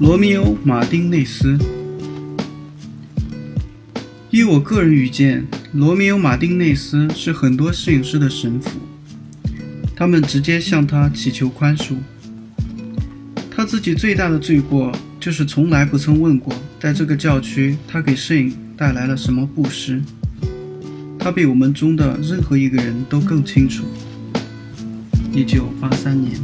罗密欧·马丁内斯。依我个人愚见，罗密欧·马丁内斯是很多摄影师的神父，他们直接向他祈求宽恕。他自己最大的罪过就是从来不曾问过，在这个教区他给摄影带来了什么布施。他比我们中的任何一个人都更清楚。一九八三年。